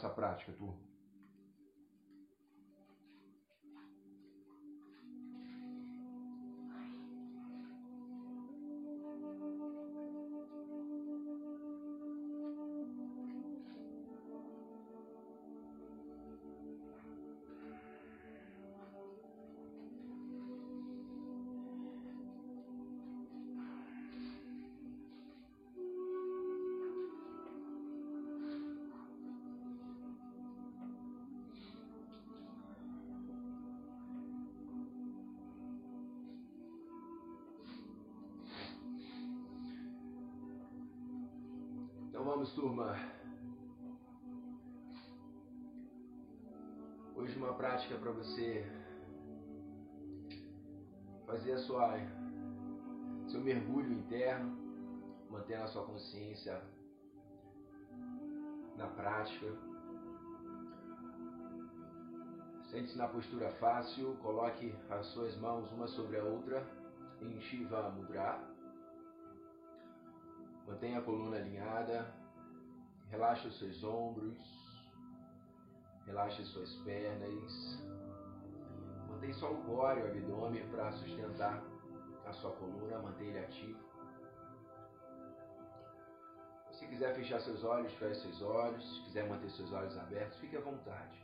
nossa prática, turma. Vamos, turma. Hoje uma prática para você fazer a sua seu mergulho interno, mantendo a sua consciência na prática. Sente-se na postura fácil, coloque as suas mãos uma sobre a outra em Shiva Mudra. Mantenha a coluna alinhada, Relaxe os seus ombros, relaxe suas pernas. Mantém só o core, o abdômen para sustentar a sua coluna, mantenha ele ativo. Se quiser fechar seus olhos, feche seus olhos. Se quiser manter seus olhos abertos, fique à vontade.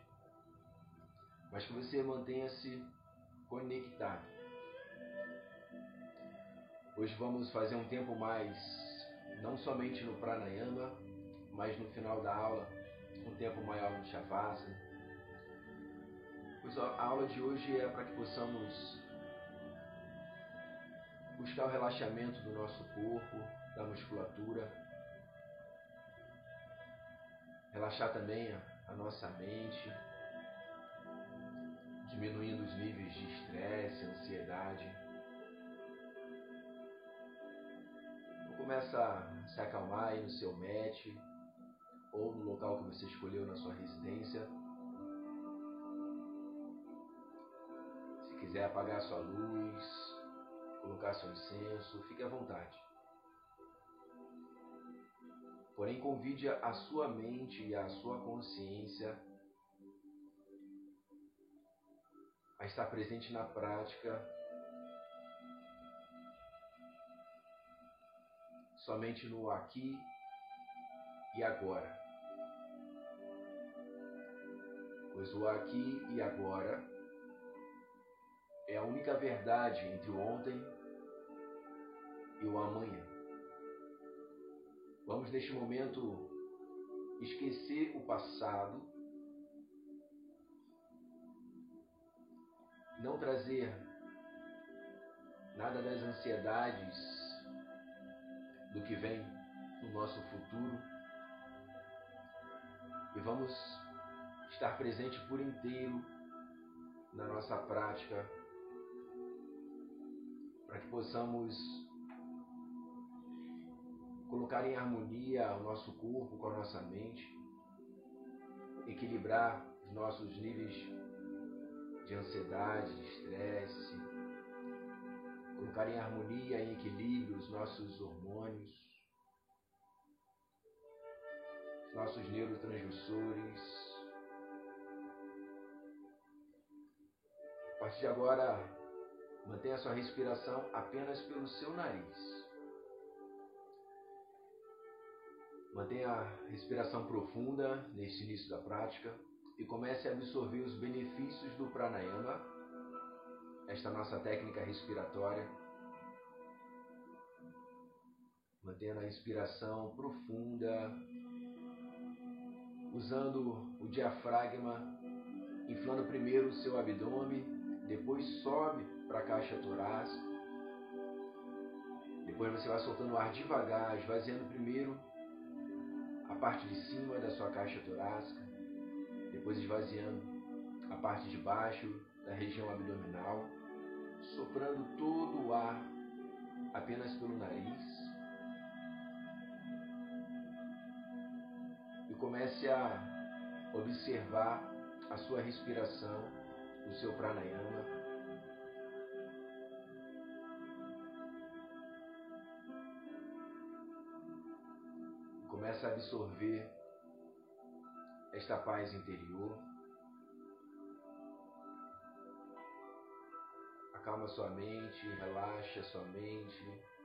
Mas que você mantenha-se conectado. Hoje vamos fazer um tempo mais, não somente no pranayama, mas no final da aula, um tempo maior no Shavasana. Pois a aula de hoje é para que possamos buscar o relaxamento do nosso corpo, da musculatura, relaxar também a, a nossa mente, diminuindo os níveis de estresse, ansiedade. Então começa a se acalmar aí no seu mat, ou no local que você escolheu na sua residência. Se quiser apagar sua luz, colocar seu incenso, fique à vontade. Porém, convide a sua mente e a sua consciência a estar presente na prática somente no aqui e agora. Pois o aqui e agora é a única verdade entre o ontem e o amanhã. Vamos neste momento esquecer o passado, não trazer nada das ansiedades do que vem no nosso futuro e vamos estar presente por inteiro na nossa prática, para que possamos colocar em harmonia o nosso corpo com a nossa mente, equilibrar os nossos níveis de ansiedade, de estresse, colocar em harmonia, em equilíbrio os nossos hormônios, os nossos neurotransmissores, partir de agora, mantenha sua respiração apenas pelo seu nariz. Mantenha a respiração profunda nesse início da prática e comece a absorver os benefícios do pranayama, esta nossa técnica respiratória. Mantendo a respiração profunda, usando o diafragma, inflando primeiro o seu abdômen depois sobe para a caixa torácica. Depois você vai soltando o ar devagar, esvaziando primeiro a parte de cima da sua caixa torácica, depois esvaziando a parte de baixo da região abdominal, soprando todo o ar apenas pelo nariz. E comece a observar a sua respiração o seu pranayama. Começa a absorver esta paz interior. Acalma sua mente, relaxa sua mente.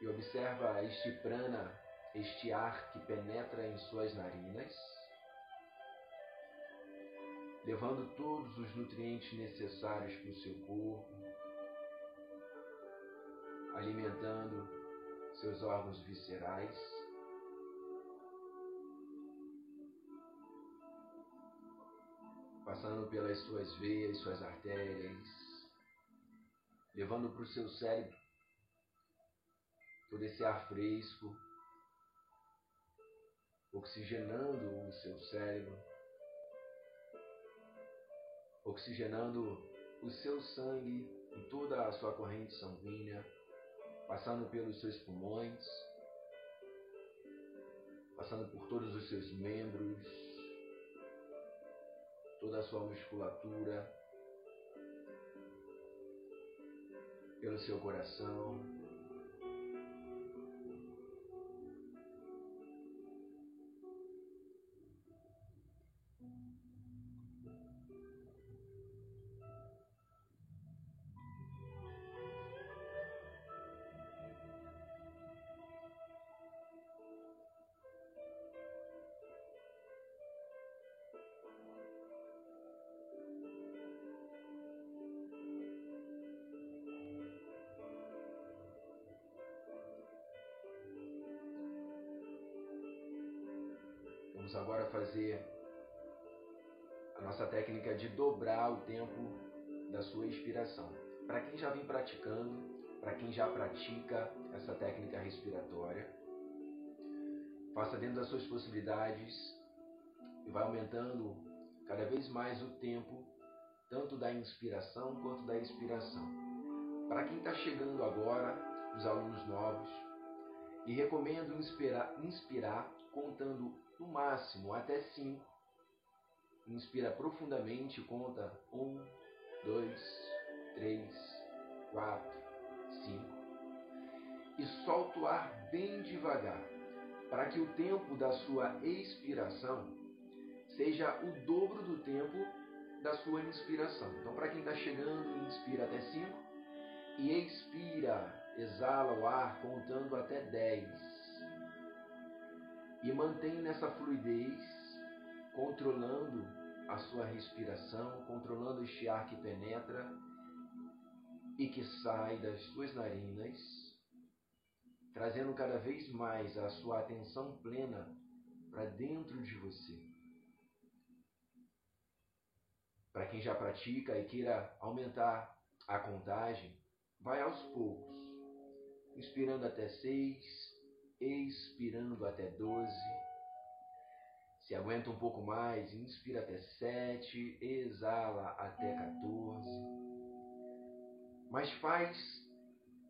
E observa este prana, este ar que penetra em suas narinas, levando todos os nutrientes necessários para o seu corpo, alimentando seus órgãos viscerais. Passando pelas suas veias, suas artérias, levando para o seu cérebro todo esse ar fresco, oxigenando o seu cérebro, oxigenando o seu sangue em toda a sua corrente sanguínea, passando pelos seus pulmões, passando por todos os seus membros, toda a sua musculatura, pelo seu coração, agora fazer a nossa técnica de dobrar o tempo da sua expiração. Para quem já vem praticando, para quem já pratica essa técnica respiratória, faça dentro das suas possibilidades e vai aumentando cada vez mais o tempo, tanto da inspiração quanto da expiração. Para quem está chegando agora, os alunos novos, e recomendo inspirar, inspirar contando no máximo até cinco. Inspira profundamente, conta um, dois, três, quatro, cinco. E solta o ar bem devagar, para que o tempo da sua expiração seja o dobro do tempo da sua inspiração. Então, para quem está chegando, inspira até cinco e expira, exala o ar contando até dez e mantém nessa fluidez, controlando a sua respiração, controlando este ar que penetra e que sai das suas narinas, trazendo cada vez mais a sua atenção plena para dentro de você. Para quem já pratica e queira aumentar a contagem, vai aos poucos, inspirando até seis, expirando até 12. Se aguenta um pouco mais, inspira até 7, exala até 14. Mas faz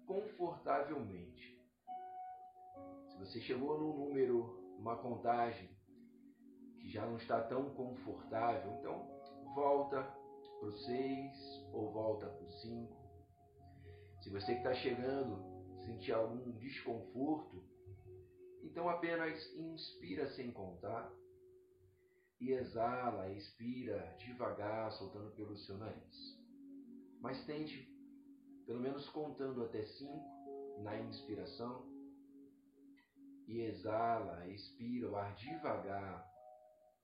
confortavelmente. Se você chegou num número, numa contagem que já não está tão confortável, então volta para o 6 ou volta para o 5. Se você que está chegando sentir algum desconforto, então apenas inspira sem contar e exala, expira devagar, soltando pelo seu nariz. Mas tente, pelo menos contando até cinco na inspiração e exala, expira o ar devagar,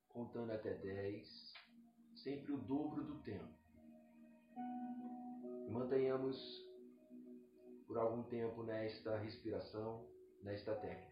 contando até dez, sempre o dobro do tempo. E mantenhamos por algum tempo nesta respiração, nesta técnica.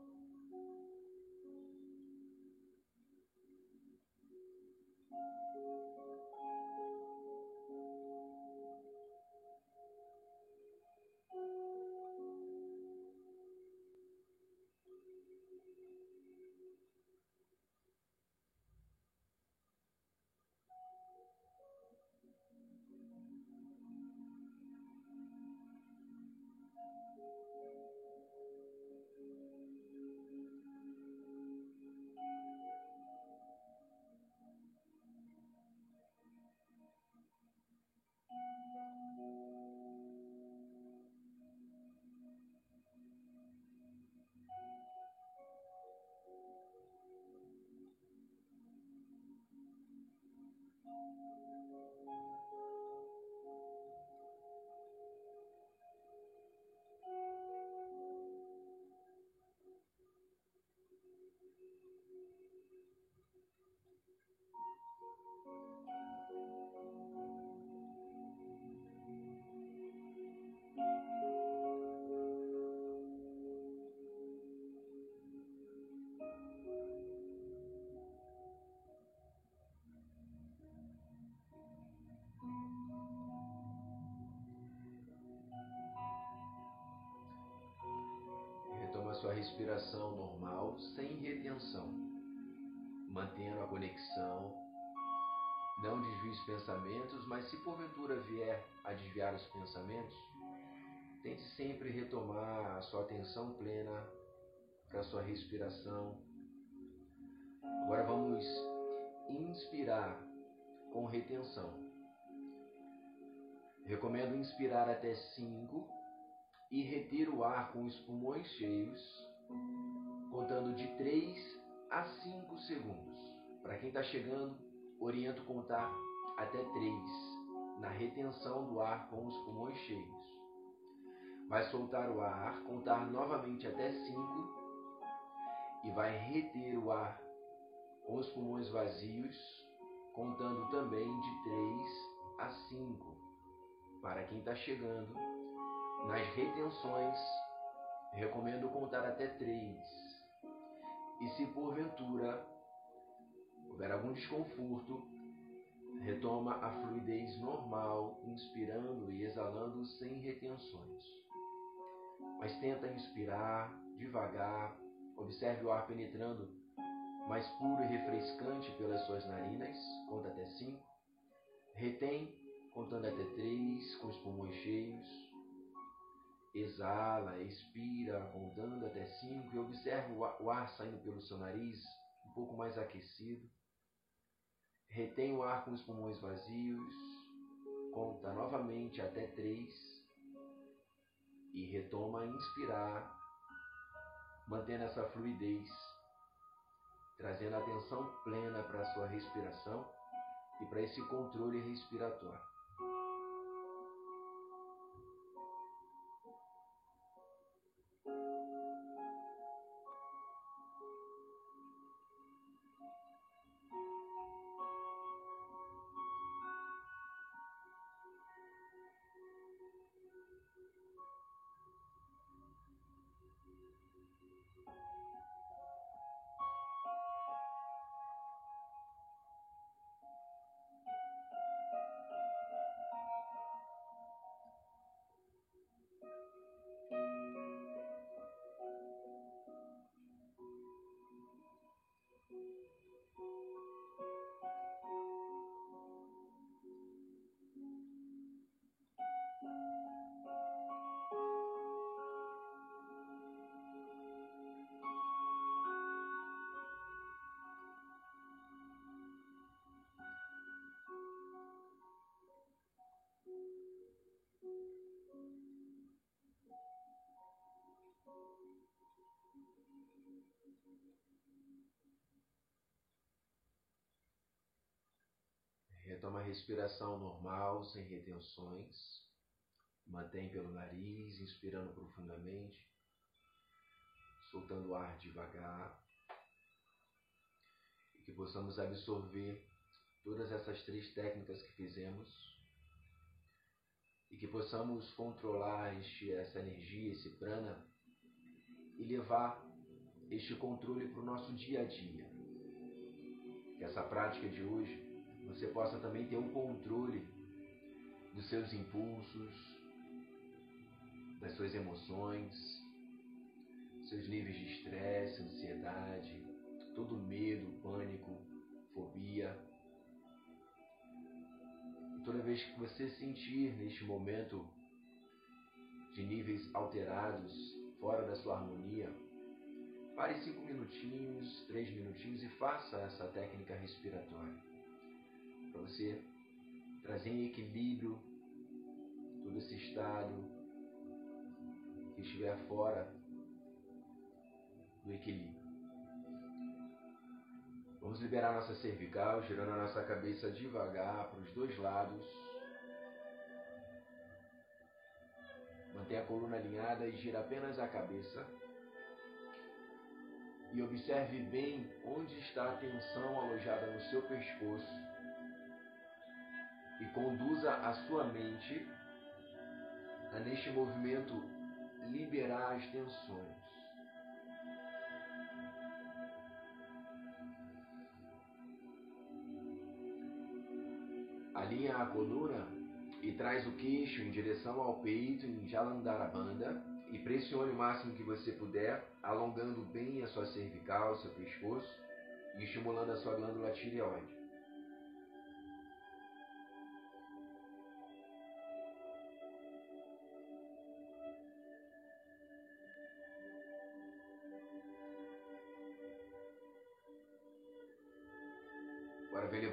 respiração normal, sem retenção, mantendo a conexão. Não desvie os pensamentos, mas se porventura vier a desviar os pensamentos, tente sempre retomar a sua atenção plena para a sua respiração. Agora vamos inspirar com retenção. Recomendo inspirar até 5 e reter o ar com os pulmões cheios, contando de 3 a 5 segundos. Para quem está chegando, oriento contar até 3 na retenção do ar com os pulmões cheios. Vai soltar o ar, contar novamente até 5 e vai reter o ar com os pulmões vazios, contando também de 3 a 5. Para quem está chegando, nas retenções, recomendo contar até 3. E se porventura houver algum desconforto, retoma a fluidez normal, inspirando e exalando sem retenções. Mas tenta inspirar devagar, observe o ar penetrando mais puro e refrescante pelas suas narinas, conta até 5. Retém, contando até 3, com os pulmões cheios. Exala, expira, contando até 5 e observe o ar saindo pelo seu nariz, um pouco mais aquecido. Retém o ar com os pulmões vazios, conta novamente até 3 e retoma a inspirar, mantendo essa fluidez trazendo atenção plena para a sua respiração e para esse controle respiratório. Retoma a respiração normal, sem retenções. Mantém pelo nariz, inspirando profundamente, soltando o ar devagar. E que possamos absorver todas essas três técnicas que fizemos. E que possamos controlar este, essa energia, esse prana, e levar este controle para o nosso dia a dia. Que essa prática de hoje você possa também ter um controle dos seus impulsos, das suas emoções, seus níveis de estresse, ansiedade, todo medo, pânico, fobia. E toda vez que você sentir neste momento de níveis alterados, fora da sua harmonia, pare cinco minutinhos, três minutinhos e faça essa técnica respiratória para você trazer em equilíbrio todo esse estado que estiver fora do equilíbrio. Vamos liberar nossa cervical, girando a nossa cabeça devagar para os dois lados. Mantenha a coluna alinhada e gira apenas a cabeça. E observe bem onde está a tensão alojada no seu pescoço e conduza a sua mente a neste movimento liberar as tensões. Alinha a coluna e traz o queixo em direção ao peito em Jalandhara Bandha E pressione o máximo que você puder, alongando bem a sua cervical, seu pescoço e estimulando a sua glândula tireoide.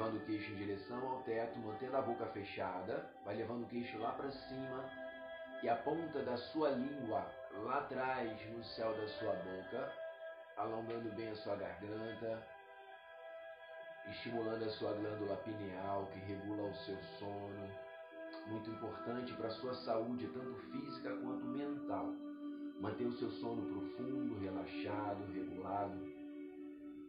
Levando o queixo em direção ao teto, mantendo a boca fechada. Vai levando o queixo lá para cima e a ponta da sua língua lá atrás no céu da sua boca, alongando bem a sua garganta, estimulando a sua glândula pineal que regula o seu sono. Muito importante para a sua saúde, tanto física quanto mental. Manter o seu sono profundo, relaxado, regulado.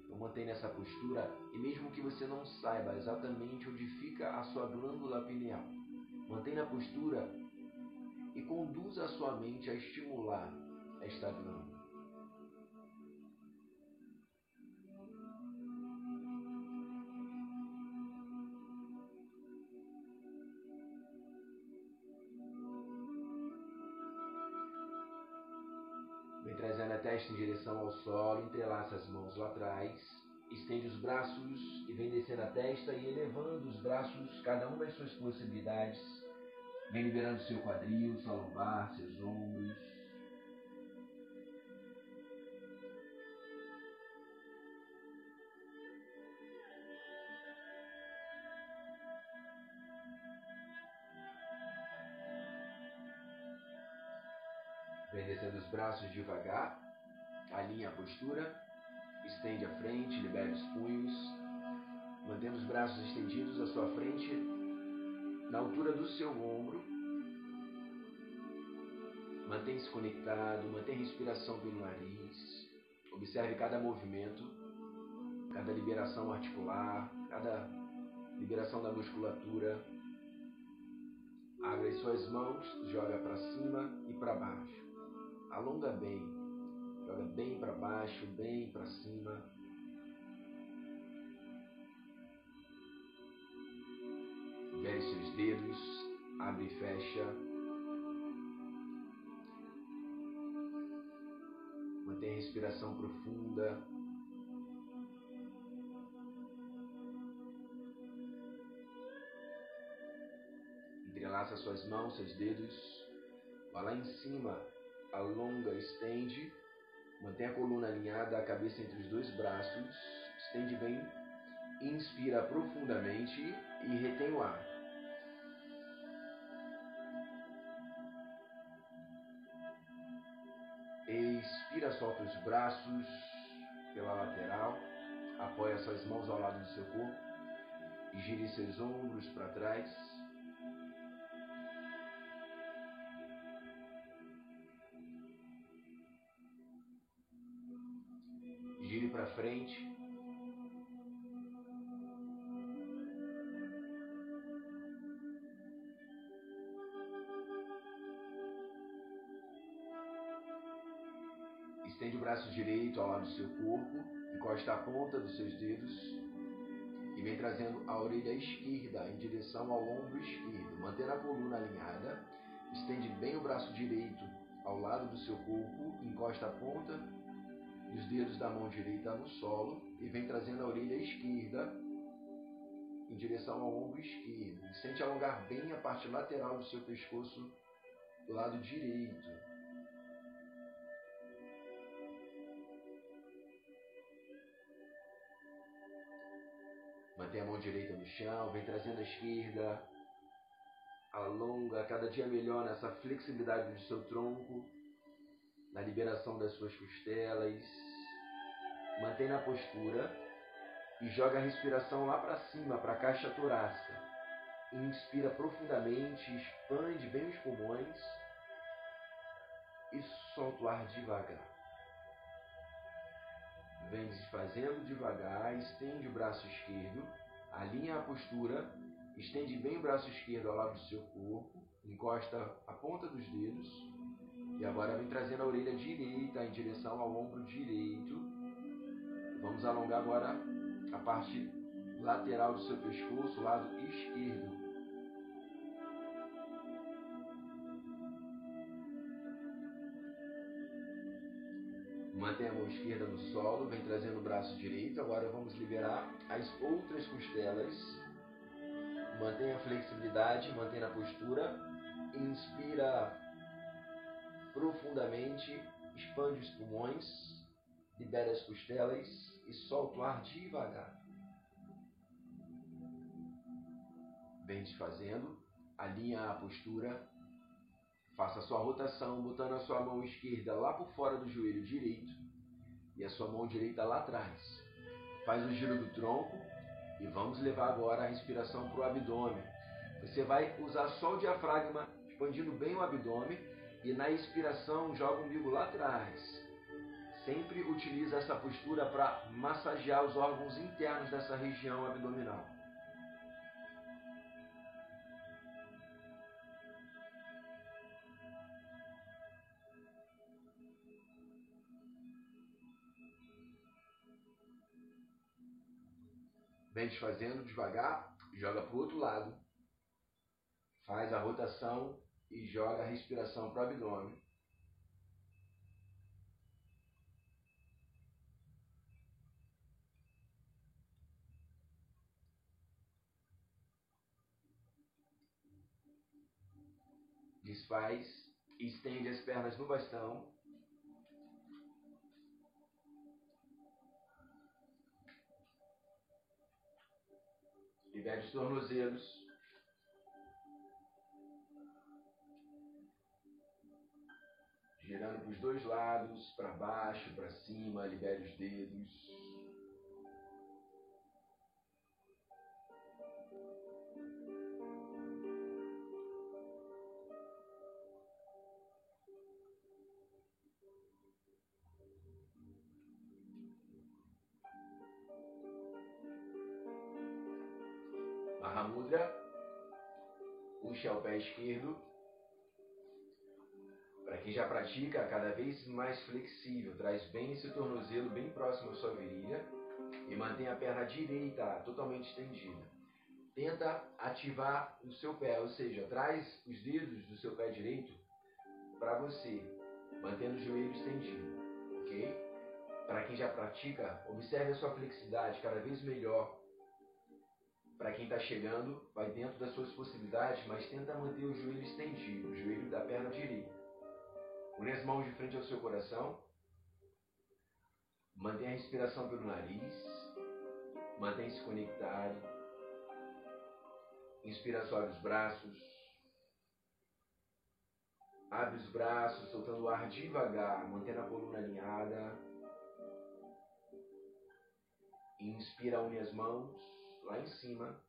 Então mantenha essa postura e mesmo que você não saiba exatamente onde fica a sua glândula pineal, mantenha a postura e conduza a sua mente a estimular esta glândula. Testa em direção ao solo, entrelaça as mãos lá atrás, estende os braços e vem descendo a testa e elevando os braços, cada um das suas possibilidades. Vem liberando seu quadril, sua lombar, seus ombros. Vem descendo os braços devagar, alinha a postura, estende a frente, libere os punhos, mantendo os braços estendidos à sua frente, na altura do seu ombro. Mantenha-se conectado, mantenha a respiração pelo nariz, observe cada movimento, cada liberação articular, cada liberação da musculatura. Abre as suas mãos, joga para cima e para baixo alonga bem, bem para baixo, bem para cima. Libere seus dedos, abre e fecha. Mantenha a respiração profunda. Entrelaça suas mãos, seus dedos. Vá lá em cima alonga, estende, mantém a coluna alinhada, a cabeça entre os dois braços, estende bem, inspira profundamente e retém o ar. Expira, solta os braços pela lateral, apoia suas mãos ao lado do seu corpo e gire seus ombros para trás. Frente. Estende o braço direito ao lado do seu corpo, encosta a ponta dos seus dedos e vem trazendo a orelha esquerda em direção ao ombro esquerdo, mantendo a coluna alinhada. Estende bem o braço direito ao lado do seu corpo, encosta a ponta e os dedos da mão direita no solo e vem trazendo a orelha esquerda em direção ao ombro esquerdo. E sente alongar bem a parte lateral do seu pescoço do lado direito. Mantém a mão direita no chão, vem trazendo a esquerda. Alonga cada dia melhor nessa flexibilidade do seu tronco na liberação das suas costelas. Mantém na postura e joga a respiração lá para cima, para a caixa torácica. Inspira profundamente, expande bem os pulmões e solta o ar devagar. Vem desfazendo devagar, estende o braço esquerdo, alinha a postura, estende bem o braço esquerdo ao lado do seu corpo, encosta a ponta dos dedos e agora vem trazendo a orelha direita em direção ao ombro direito. Vamos alongar agora a parte lateral do seu pescoço, lado esquerdo. Mantém a mão esquerda no solo, vem trazendo o braço direito. Agora vamos liberar as outras costelas. Mantenha a flexibilidade, mantenha a postura. Inspira profundamente, expande os pulmões, libera as costelas e solta o ar devagar. Vem desfazendo, alinha a postura, faça a sua rotação, botando a sua mão esquerda lá por fora do joelho direito e a sua mão direita lá atrás. Faz o giro do tronco e vamos levar agora a respiração para o abdômen. Você vai usar só o diafragma, expandindo bem o abdômen e na expiração joga o umbigo lá atrás. Sempre utiliza essa postura para massagear os órgãos internos dessa região abdominal. Vem desfazendo devagar, joga para o outro lado. Faz a rotação e joga a respiração para o abdômen. Desfaz, estende as pernas no bastão. Libere os tornozelos. Girando para os dois lados, para baixo, para cima, libere os dedos. Mahamudra. Puxa o pé esquerdo para quem já pratica, cada vez mais flexível, traz bem esse tornozelo bem próximo à sua virilha e mantém a perna direita totalmente estendida. Tenta ativar o seu pé, ou seja, traz os dedos do seu pé direito para você, mantendo o joelho estendido, ok? Para quem já pratica, observe a sua flexibilidade cada vez melhor. Para quem está chegando, vai dentro das suas possibilidades, mas tenta manter o joelho estendido, o joelho da perna direita. Une as mãos de frente ao seu coração. Mantenha a respiração pelo nariz. Mantenha-se conectado. Inspira, sobe os braços. Abre os braços, soltando o ar devagar, mantendo a coluna alinhada. Inspira, une as mãos lá em cima.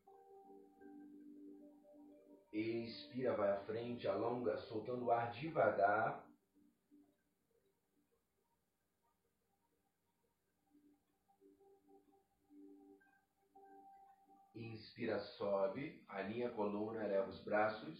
Expira, vai à frente, alonga, soltando o ar devagar. Inspira, sobe, alinha a coluna, eleva os braços.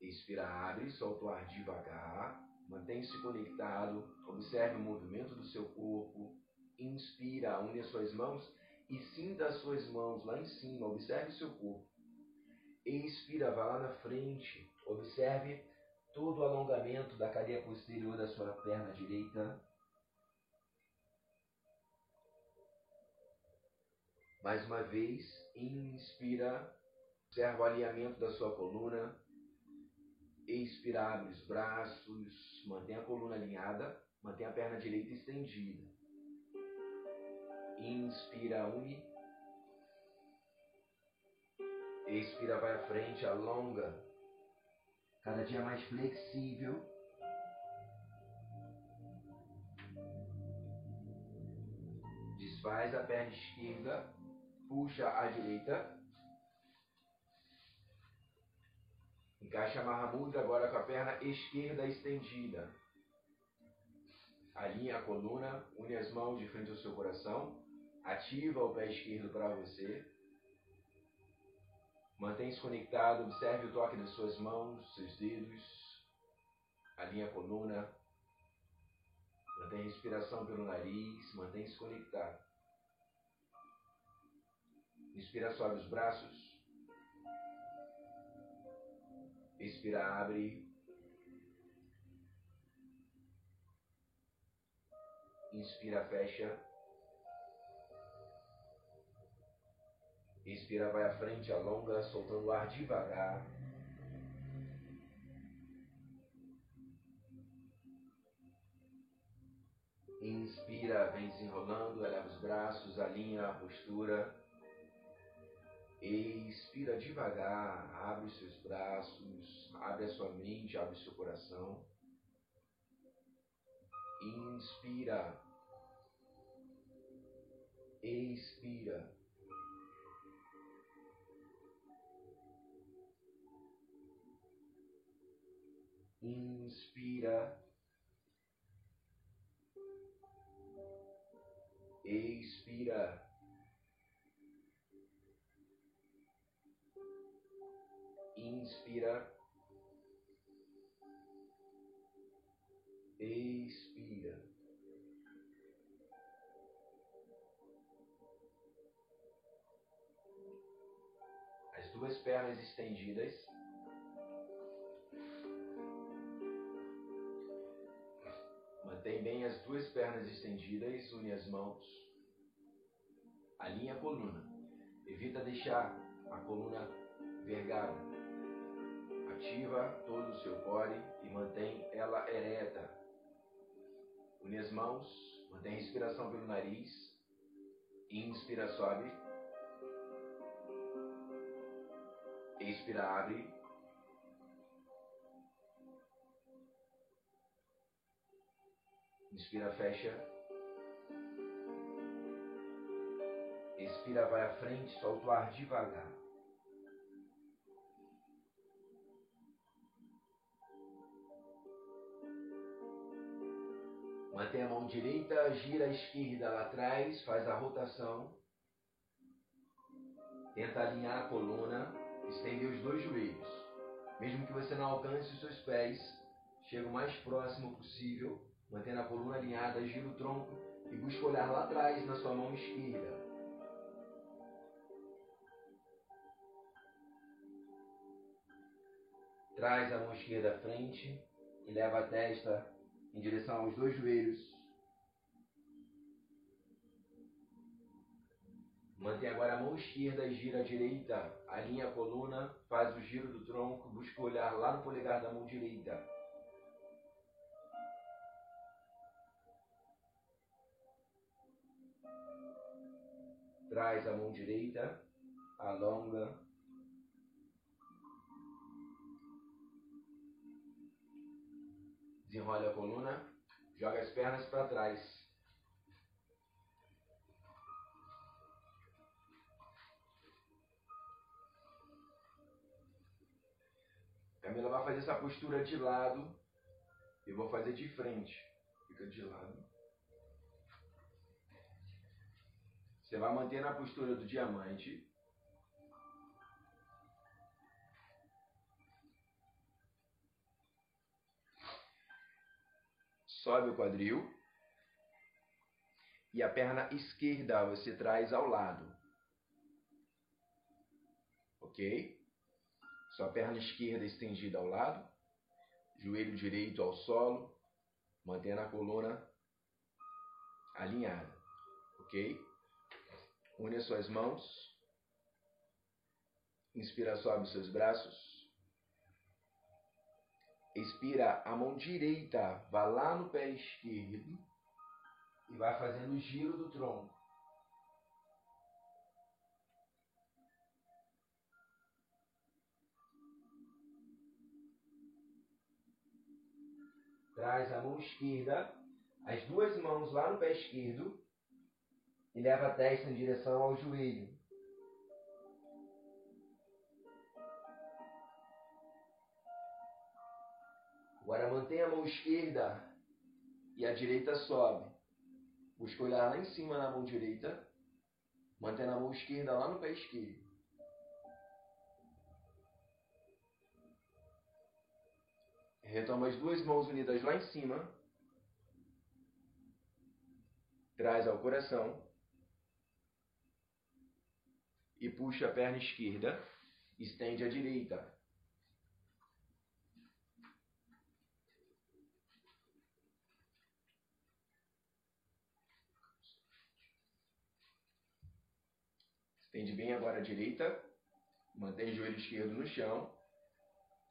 Expira, abre, solta o ar devagar. Mantém-se conectado, observe o movimento do seu corpo. Inspira, une as suas mãos e sinta as suas mãos lá em cima, observe o seu corpo. Expira, vá lá na frente, observe todo o alongamento da cadeia posterior da sua perna direita. Mais uma vez, inspira, observa o alinhamento da sua coluna. Expira, abre os braços, mantém a coluna alinhada, mantém a perna direita estendida. Inspira, une. Expira, vai à frente, alonga. Cada dia mais flexível. Desfaz a perna esquerda puxa à direita. Encaixa a Mahamudra agora com a perna esquerda estendida. Alinha a coluna, une as mãos de frente ao seu coração. Ativa o pé esquerdo para você. Mantenha-se conectado, observe o toque das suas mãos, seus dedos. Alinha a coluna. Mantenha a respiração pelo nariz, mantenha-se conectado. Inspira, sobe os braços. Expira, abre. Inspira, fecha. Inspira, vai à frente, alonga, soltando o ar devagar. Inspira, vem desenrolando, eleva os braços, alinha a postura. Expira devagar, abre os seus braços, abre a sua mente, abre o seu coração. Inspira. Expira. Inspira. Expira. Inspira. Expira. As duas pernas estendidas. Mantém bem as duas pernas estendidas, une as mãos. Alinha a coluna. Evita deixar a coluna vergada. Ativa todo o seu core e mantém ela ereta. Une as mãos, mantém a respiração pelo nariz. Inspira, sobe. Expira, abre. Inspira, fecha. Expira, vai à frente, solta o ar devagar. Mantém a mão direita, gira a esquerda lá atrás, faz a rotação. Tenta alinhar a coluna, estender os dois joelhos. Mesmo que você não alcance os seus pés, chega o mais próximo possível, mantendo a coluna alinhada, gira o tronco e busca olhar lá atrás na sua mão esquerda. Traz a mão esquerda à frente e leva a testa em direção aos dois joelhos. Mantém agora a mão esquerda e gira a direita. Alinha a coluna, faz o giro do tronco, busca olhar lá no polegar da mão direita. Traz a mão direita, alonga, Desenrola a coluna, joga as pernas para trás. Camila vai fazer essa postura de lado. Eu vou fazer de frente. Fica de lado. Você vai manter na postura do diamante. Sobe o quadril e a perna esquerda você traz ao lado. Ok? Sua perna esquerda estendida ao lado, joelho direito ao solo, mantendo a coluna alinhada. Ok? Une as suas mãos. Inspira, sobe os seus braços. Expira a mão direita, vai lá no pé esquerdo e vai fazendo o giro do tronco. Traz a mão esquerda, as duas mãos lá no pé esquerdo e leva a testa em direção ao joelho. Agora mantenha a mão esquerda e a direita sobe. Busca olhar lá em cima na mão direita. Mantendo a mão esquerda lá no pé esquerdo. Retoma as duas mãos unidas lá em cima. Traz ao coração. E puxa a perna esquerda. Estende a direita. Estende bem agora a direita. Mantém o joelho esquerdo no chão.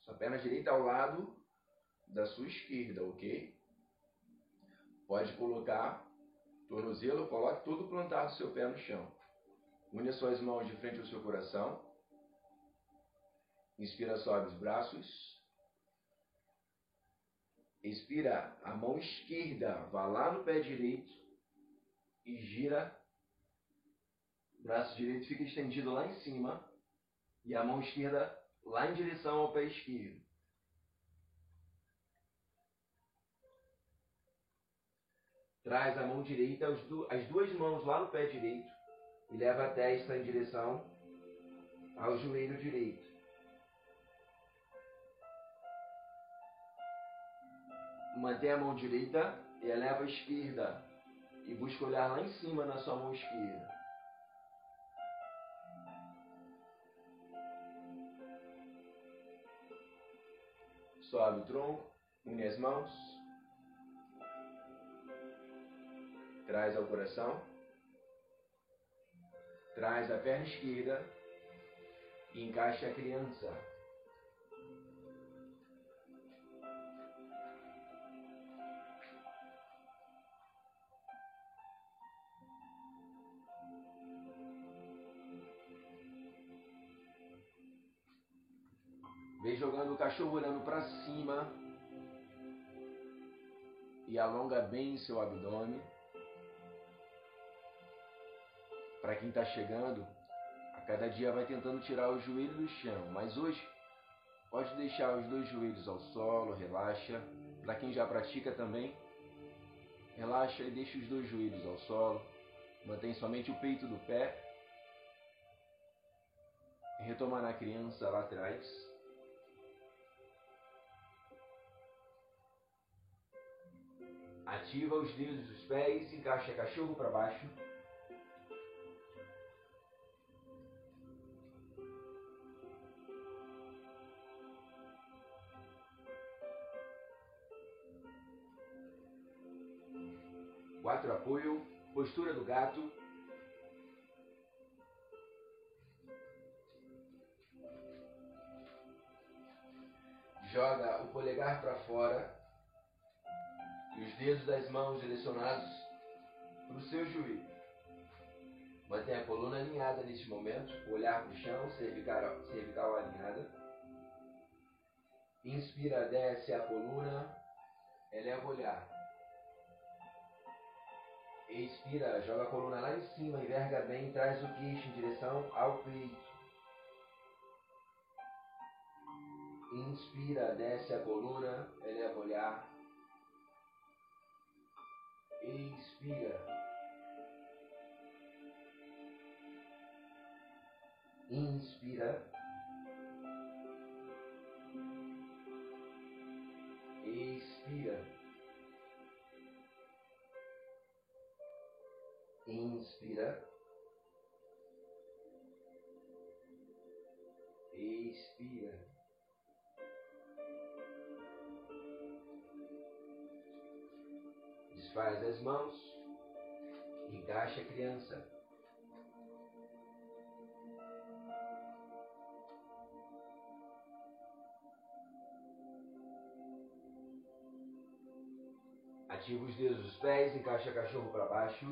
Sua perna direita ao lado da sua esquerda, ok? Pode colocar tornozelo, coloque todo o plantar do seu pé no chão. Une as suas mãos de frente ao seu coração. Inspira, sobe os braços. Expira, a mão esquerda vá lá no pé direito e gira. Braço direito fica estendido lá em cima e a mão esquerda lá em direção ao pé esquerdo. Traz a mão direita, as duas mãos lá no pé direito e leva a testa em direção ao joelho direito. Mantém a mão direita e eleva a esquerda e busca olhar lá em cima na sua mão esquerda. Sobe o tronco, une as mãos, traz ao coração, traz a perna esquerda e encaixa a criança. O cachorro olhando para cima. E alonga bem seu abdômen. Para quem está chegando, a cada dia vai tentando tirar o joelho do chão. Mas hoje, pode deixar os dois joelhos ao solo, relaxa. Para quem já pratica também, relaxa e deixa os dois joelhos ao solo. Mantém somente o peito do pé. Retoma na criança lá atrás. Ativa os dedos dos pés, encaixa cachorro para baixo. Quatro apoio, postura do gato. Joga o polegar para fora e os dedos das mãos direcionados para o seu joelho. Mantenha a coluna alinhada neste momento, olhar para o chão, cervical, cervical alinhada. Inspira, desce a coluna, eleva o olhar. Expira, joga a coluna lá em cima, enverga bem, traz o queixo em direção ao peito. Inspira, desce a coluna, eleva o olhar. Expira. Inspira. Expira. Inspira. Expira. Desfaz as mãos, encaixa a criança. Ativa os dedos dos pés, encaixa cachorro para baixo.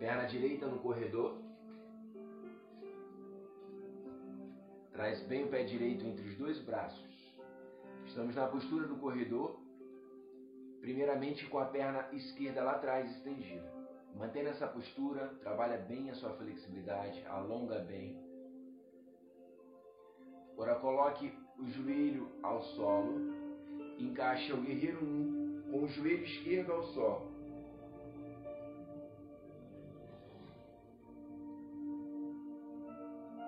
Perna direita no corredor. Traz bem o pé direito entre os dois braços. Estamos na postura do corredor, primeiramente com a perna esquerda lá atrás estendida. Mantendo essa postura, trabalha bem a sua flexibilidade, alonga bem. Agora coloque o joelho ao solo, encaixa o guerreiro 1 com o joelho esquerdo ao solo.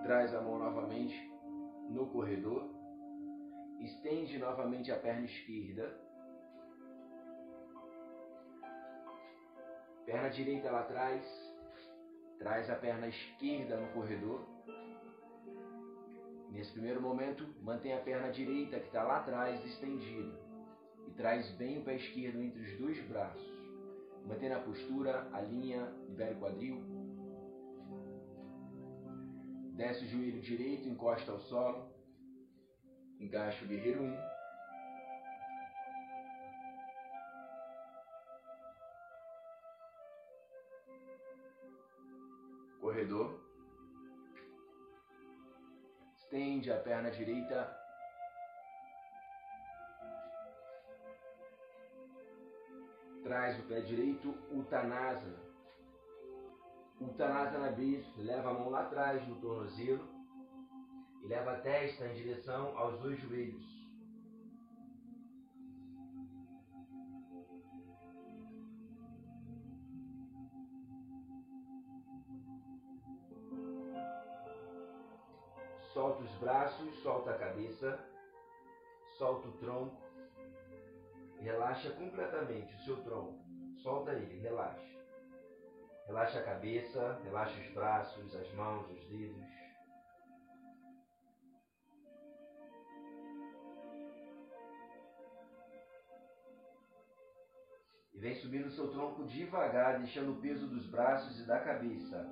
Traz a mão novamente no corredor, estende novamente a perna esquerda, perna direita lá atrás, traz a perna esquerda no corredor, Nesse primeiro momento, mantém a perna direita que está lá atrás estendida e traz bem o pé esquerdo entre os dois braços. Mantém a postura, a linha, libera o quadril. Desce o joelho direito, encosta ao solo. Encaixa o guerreiro 1. Um. Corredor. Estende a perna direita. Traz o pé direito, Uttanasana. Uttanasana bis, leva a mão lá atrás no tornozelo e leva a testa em direção aos dois joelhos. Solta os braços, solta a cabeça, solta o tronco, relaxa completamente o seu tronco, solta ele, relaxa. Relaxa a cabeça, relaxa os braços, as mãos, os dedos. E vem subindo o seu tronco devagar, deixando o peso dos braços e da cabeça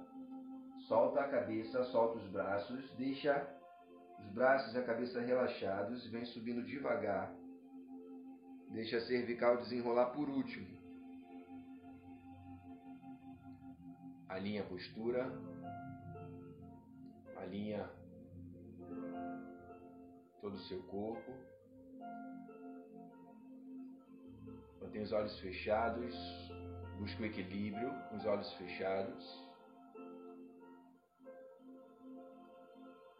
Solta a cabeça, solta os braços, deixa os braços e a cabeça relaxados, vem subindo devagar. Deixa a cervical desenrolar por último. Alinha a postura. Alinha todo o seu corpo. Mantém os olhos fechados. Busca o equilíbrio com os olhos fechados.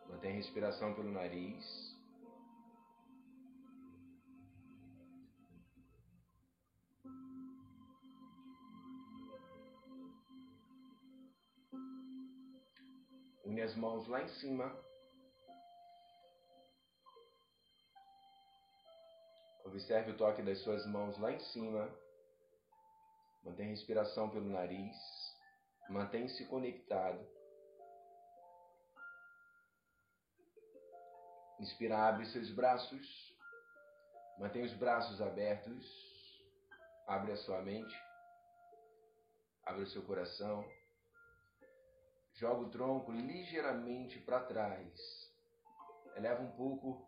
Mantém a respiração pelo nariz. Une as mãos lá em cima. Observe o toque das suas mãos lá em cima. Mantém a respiração pelo nariz. Mantém-se conectado. Inspira, abre seus braços. Mantenha os braços abertos. Abre a sua mente. Abre o seu coração. Joga o tronco ligeiramente para trás. Eleva um pouco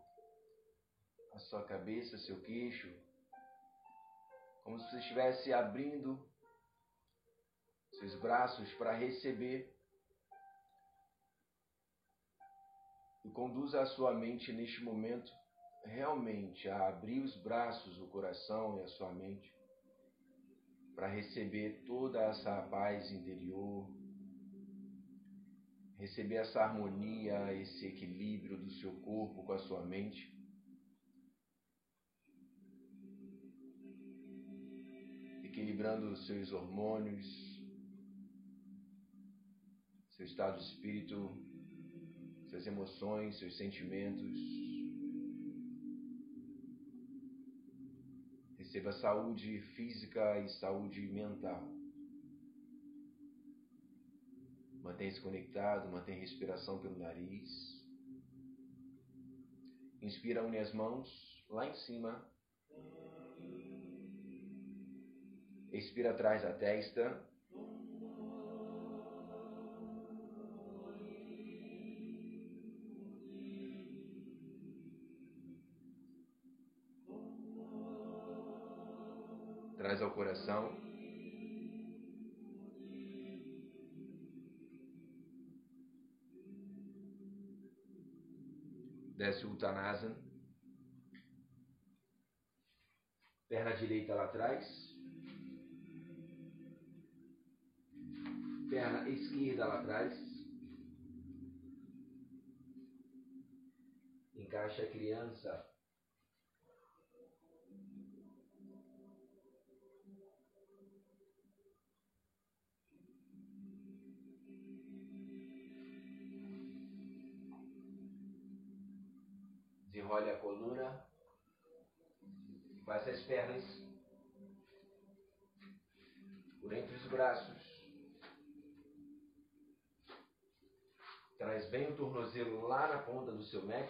a sua cabeça, seu queixo. Como se você estivesse abrindo seus braços para receber e conduza a sua mente neste momento realmente a abrir os braços, o coração e a sua mente para receber toda essa paz interior, receber essa harmonia, esse equilíbrio do seu corpo com a sua mente. Equilibrando os seus hormônios, seu estado de espírito suas emoções, seus sentimentos. Receba saúde física e saúde mental. Mantenha-se conectado, a respiração pelo nariz. Inspira, une as mãos lá em cima. Expira atrás da testa. traz ao coração. Desce o. Perna direita lá atrás. Perna esquerda lá atrás. Encaixa a criança pernas por entre os braços. Traz bem o tornozelo lá na ponta do seu mat.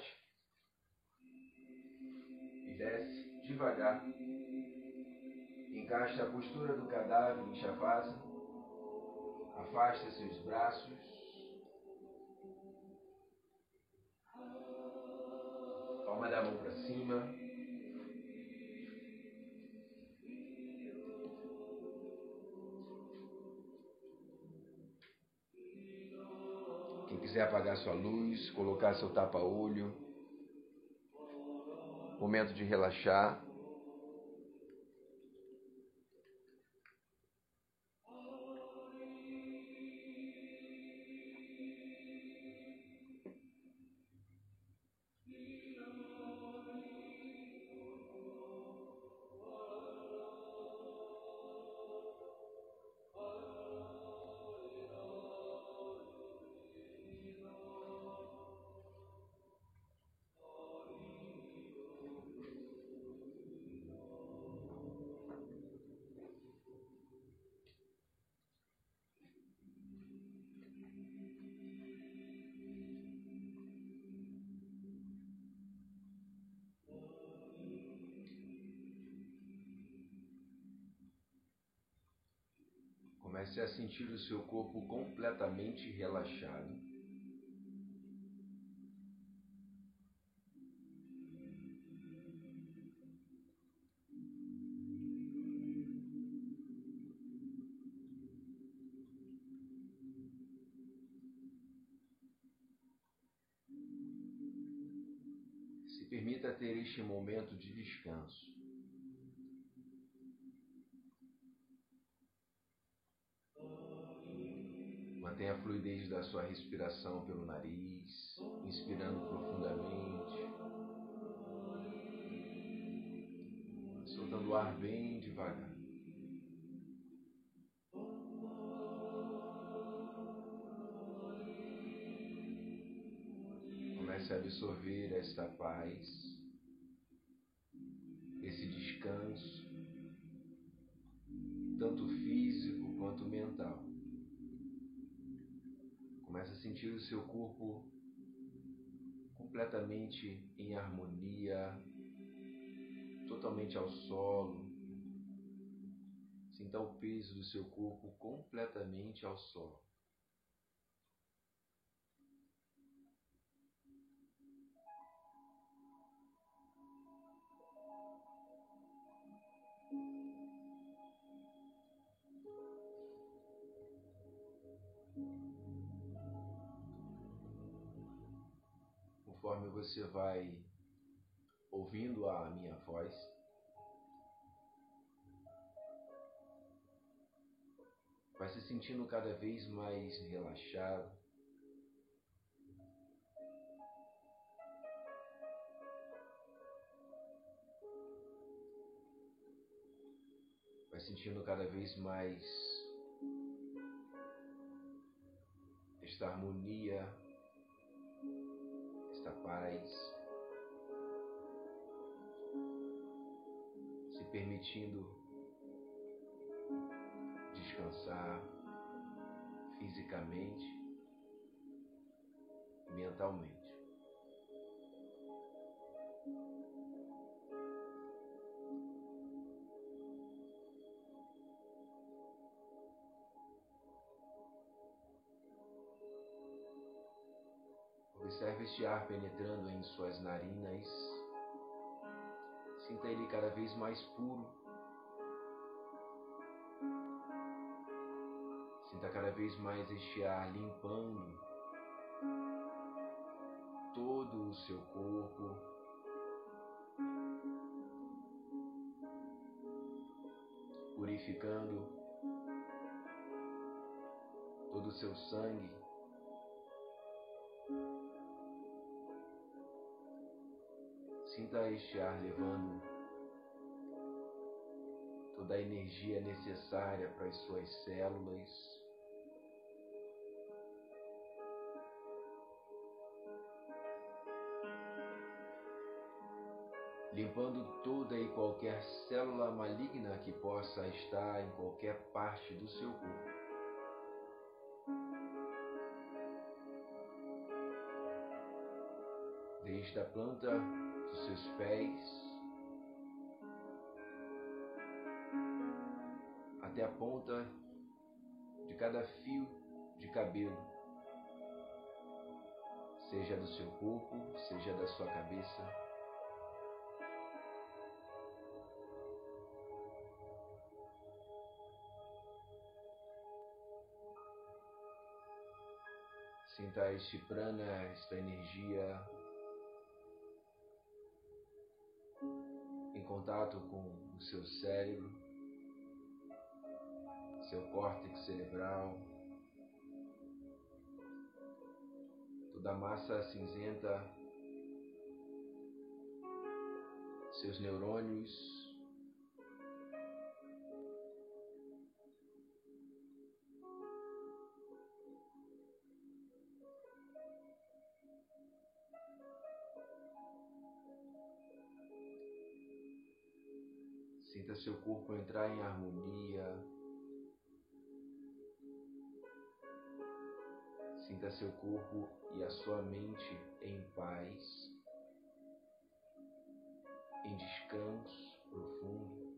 E desce devagar. Encaixa a postura do cadáver em Shavasana. Afasta seus braços. Palma da mão para cima. Quiser apagar sua luz, colocar seu tapa-olho. Momento de relaxar. Comece a sentir o seu corpo completamente relaxado. Se permita ter este momento de descanso. Mantenha a fluidez da sua respiração pelo nariz, inspirando profundamente, soltando o ar bem devagar. Comece a absorver esta paz, esse descanso, tanto físico quanto mental. Começa a sentir o seu corpo completamente em harmonia, totalmente ao solo. Sinta o peso do seu corpo completamente ao solo. Conforme você vai ouvindo a minha voz, vai se sentindo cada vez mais relaxado. Vai sentindo cada vez mais esta harmonia esta paz, se permitindo descansar fisicamente mentalmente. Este ar penetrando em suas narinas. Sinta ele cada vez mais puro. Sinta cada vez mais este ar limpando todo o seu corpo. Purificando todo o seu sangue. Sinta este ar levando toda a energia necessária para as suas células. Limpando toda e qualquer célula maligna que possa estar em qualquer parte do seu corpo. desde a planta dos seus pés. Até a ponta de cada fio de cabelo, seja do seu corpo, seja da sua cabeça. Sinta este prana, esta energia contato com o seu cérebro, seu córtex cerebral, toda a massa cinzenta, seus neurônios, seu corpo entrar em harmonia. Sinta seu corpo e a sua mente em paz, em descanso profundo.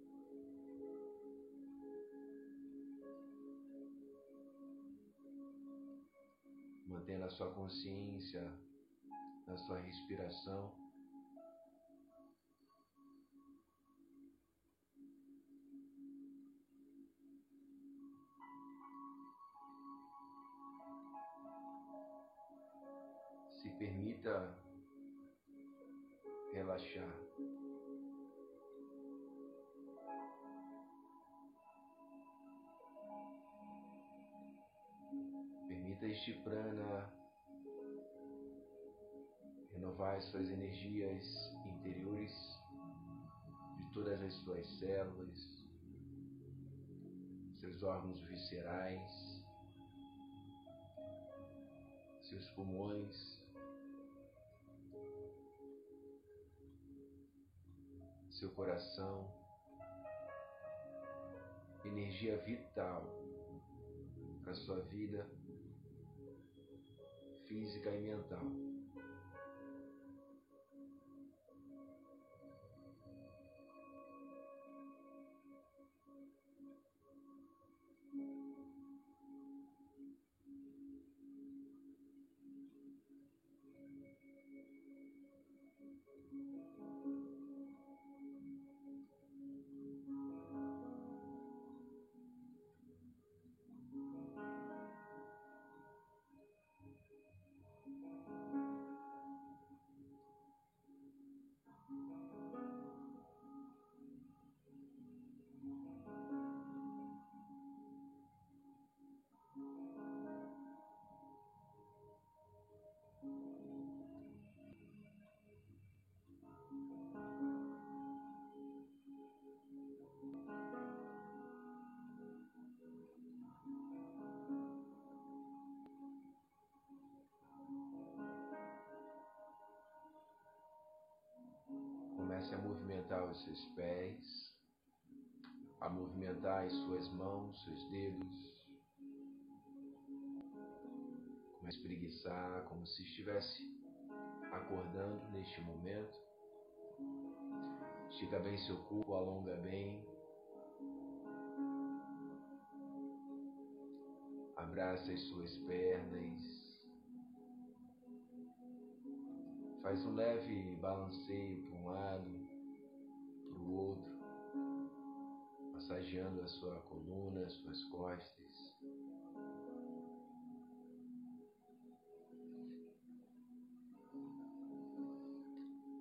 Mantendo a sua consciência na sua respiração. Permita relaxar. Permita este prana renovar as suas energias interiores de todas as suas células, seus órgãos viscerais, seus pulmões, seu coração, energia vital para sua vida física e mental. Movimentar os seus pés, a movimentar as suas mãos, seus dedos. A espreguiçar como se estivesse acordando neste momento. Estica bem seu corpo, alonga bem. Abraça as suas pernas. Faz um leve balanceio para um lado, outro, massageando a sua coluna, as suas costas.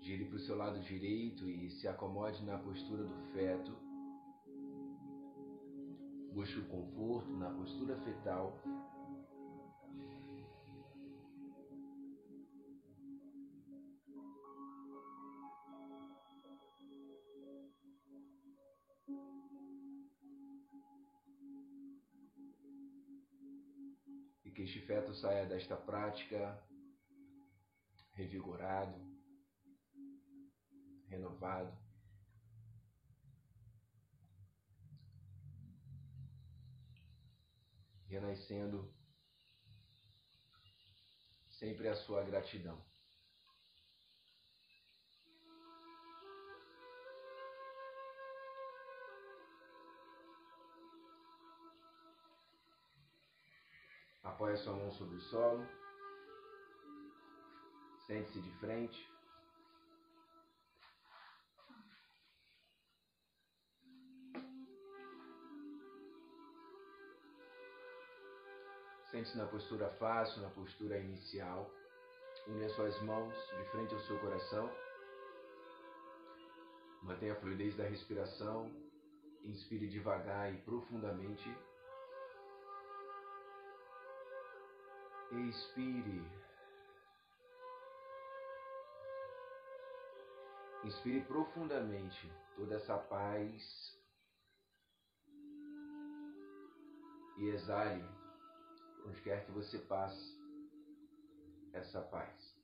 Gire para o seu lado direito e se acomode na postura do feto. Busque o conforto na postura fetal feto saia desta prática revigorado, renovado. Renascendo sempre a sua gratidão. Apoie sua mão sobre o solo. Sente-se de frente. Sente-se na postura fácil, na postura inicial. Une as suas mãos de frente ao seu coração. Mantenha a fluidez da respiração. Inspire devagar e profundamente. Expire. Inspire profundamente toda essa paz e exale onde quer que você passe, essa paz.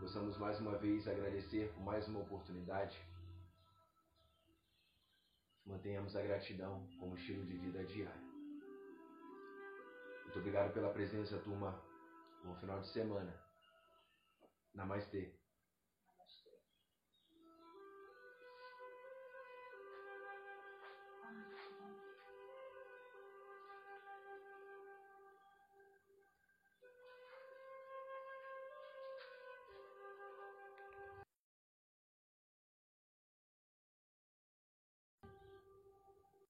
Possamos mais uma vez agradecer por mais uma oportunidade. Mantenhamos a gratidão como estilo de vida diário. Muito obrigado pela presença, turma. Bom final de semana. Namastê.